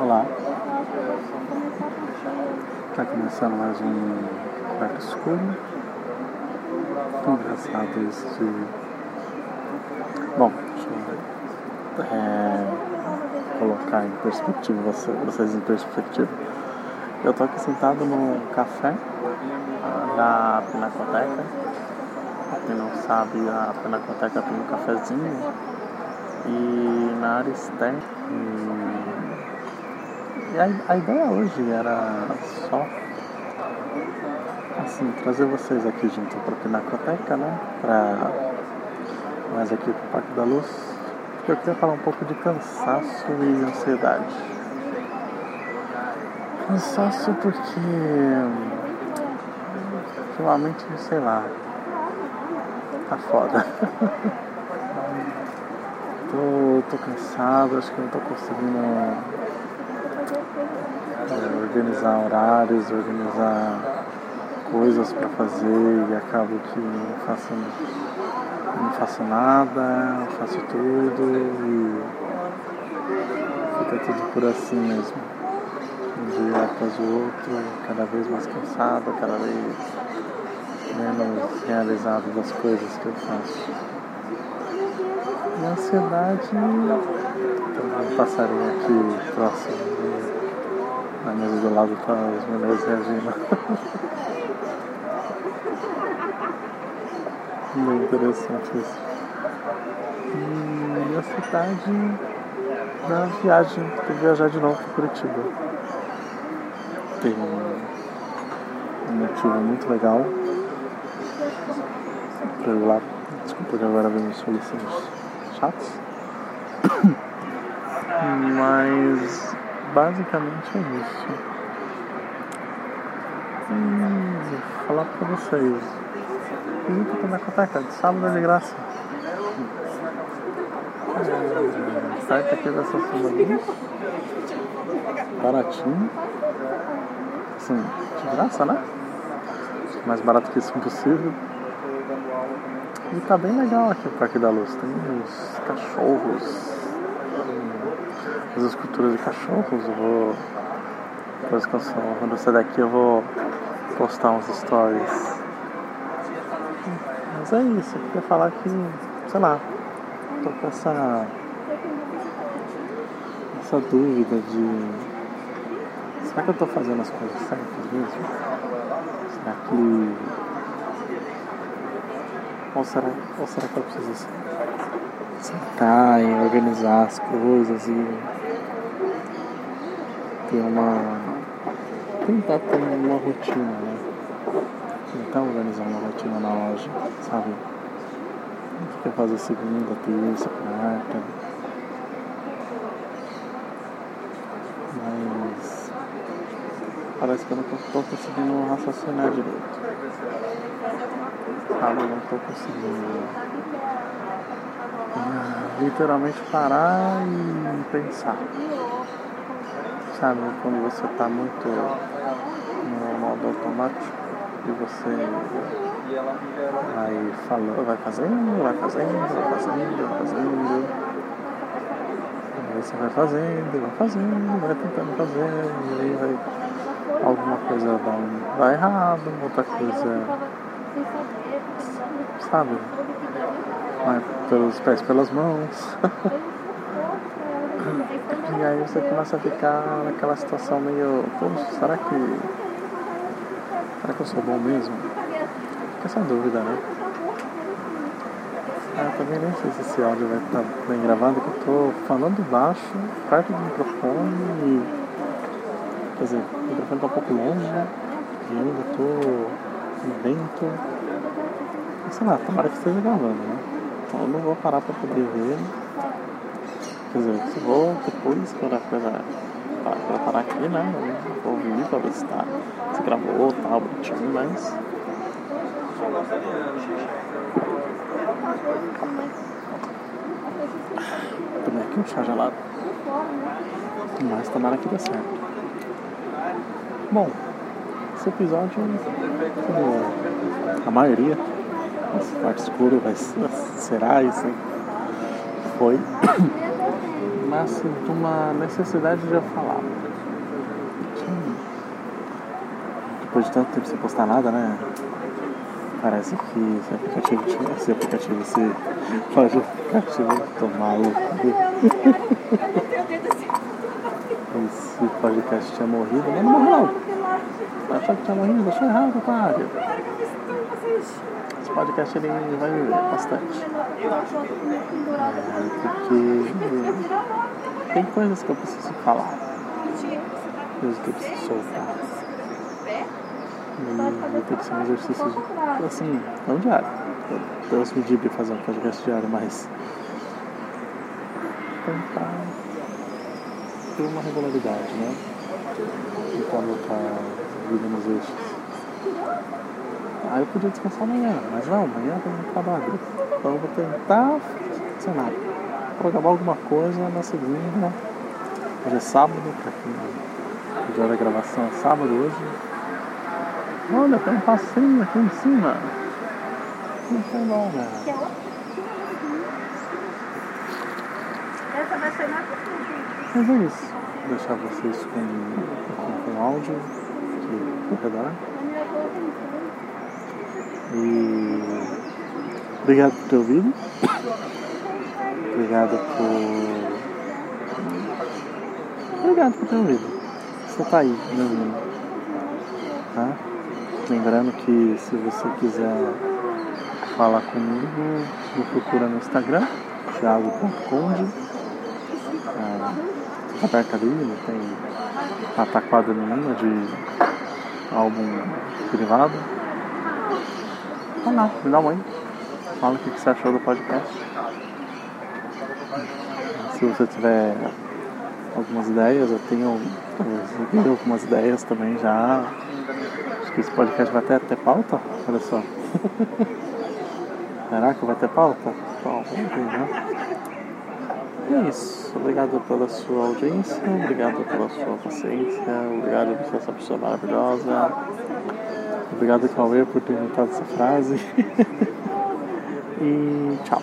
Olá. Está começando mais um quarto escuro. Engraçado isso. Bom, deixa eu é, colocar em perspectiva, vocês em perspectiva. Eu tô aqui sentado no café da Pinacoteca. Pra quem não sabe, a Pinacoteca tem um cafezinho e na área externa. E a, a ideia hoje era só assim, trazer vocês aqui junto para a Pinacoteca, né? Pra, mais aqui para o Parque da Luz. Porque eu queria falar um pouco de cansaço e ansiedade. Cansaço porque ultimamente, sei lá, tá foda. tô, tô cansado, acho que não tô conseguindo organizar horários, organizar coisas para fazer e acabo que não faço, não faço nada, faço tudo e fica tudo por assim mesmo. Um dia após o outro, cada vez mais cansado, cada vez menos realizado das coisas que eu faço. E a ansiedade, tem um passarinho aqui próximo na mesa do lado tá os meninos reagindo. Muito interessante isso. E a cidade da viagem, tem que viajar de novo para Curitiba. Tem um motivo muito legal para ir lá. Desculpa que agora vem soluções chatos. Mas basicamente é isso. Hum, vou falar pra vocês. Visita a Pinacoteca, de sábado é de graça. É, site aqui da Sassumadinha. Baratinho. Assim, de graça, né? Mais barato que isso impossível. E tá bem legal aqui o Parque da Luz. Tem os cachorros as esculturas de cachorros. Eu vou. Depois quando eu sair daqui eu vou postar uns stories. Mas é isso, eu queria falar que, sei lá, tô com essa. essa dúvida de. Será que eu tô fazendo as coisas certas mesmo? Será que. Ou será, ou será que eu preciso sentar e organizar as coisas e ter uma. tentar ter uma rotina, né? Tentar organizar uma rotina na loja, sabe? Quer fazer segunda, terça, quarta. Mas parece que eu não estou conseguindo raciocinar direito. Sabe, eu não estou conseguindo ah, literalmente parar e pensar sabe? Quando você está muito no modo automático e você vai falando, vai fazendo, vai fazendo, vai fazendo, vai fazendo. Aí você vai fazendo, vai fazendo, vai tentando fazer, e aí vai alguma coisa vai, vai errado, outra coisa sabe? Vai pelos pés pelas mãos. E aí você começa a ficar naquela situação meio, poxa, será que. Será que eu sou bom mesmo? Fica essa dúvida, né? Ah, também nem sei se esse áudio vai estar bem gravado, que eu tô falando baixo, perto do microfone e. Quer dizer, o microfone tá um pouco longe e ainda tô vento. Sei lá, tomara que esteja gravando, né? Então eu não vou parar pra poder ver. Quer dizer, se vou depois, quando a coisa para parar aqui, né? Eu vou ouvir pra ver se, tá, se gravou, tá bonitinho, mas. Tomei aqui um chá gelado. Mas tomara que dê certo. Bom, esse episódio, como a maioria, esse quarto escuro vai, será isso, foi nasce de uma necessidade de eu falar. Depois de tanto tempo sem postar nada, né? Parece que esse aplicativo, esse aplicativo, esse pode aplicativo tomar o Esse podcast tinha morrido, mas não morreu não. Achou que tinha morrido, achou errado, otário. Esse podcast ele vai viver bastante. É, porque tem coisas que eu preciso falar. Coisas que eu preciso soltar. E vai ter que ser um exercício assim, não diário. Deus me livre fazer um podcast diário, mas tentar ter uma regularidade, né? Tentar botar a vida nos eixos. Ah, eu podia descansar amanhã, mas não, amanhã tem muito trabalho. Então eu vou tentar funcionar. Programar alguma coisa na segunda. Hoje é sábado, pra quem já da gravação é sábado hoje. Olha, tem um passeio aqui em cima. Não foi bom, né? Essa vai ser na Mas é isso. Vou deixar vocês com, com, com áudio aqui no redor. E obrigado por ter ouvido. Obrigado por. Obrigado por ter ouvido. Você tá aí, me ouvindo. Tá? Lembrando que se você quiser falar comigo, me procura no Instagram, thiago.conde. Ah, aberta ali, tem pataquada nenhuma de álbum privado. Vai lá, me dá uma aí. Fala o que você achou do podcast. Se você tiver algumas ideias, eu tenho, algumas ideias também já. Acho que esse podcast vai até ter pauta? Olha só. Será que vai ter pauta? Bom, ver, né? E é isso. Obrigado pela sua audiência, obrigado pela sua paciência, obrigado por ser essa pessoa maravilhosa. Obrigado, Cauê, por ter inventado essa frase. e tchau.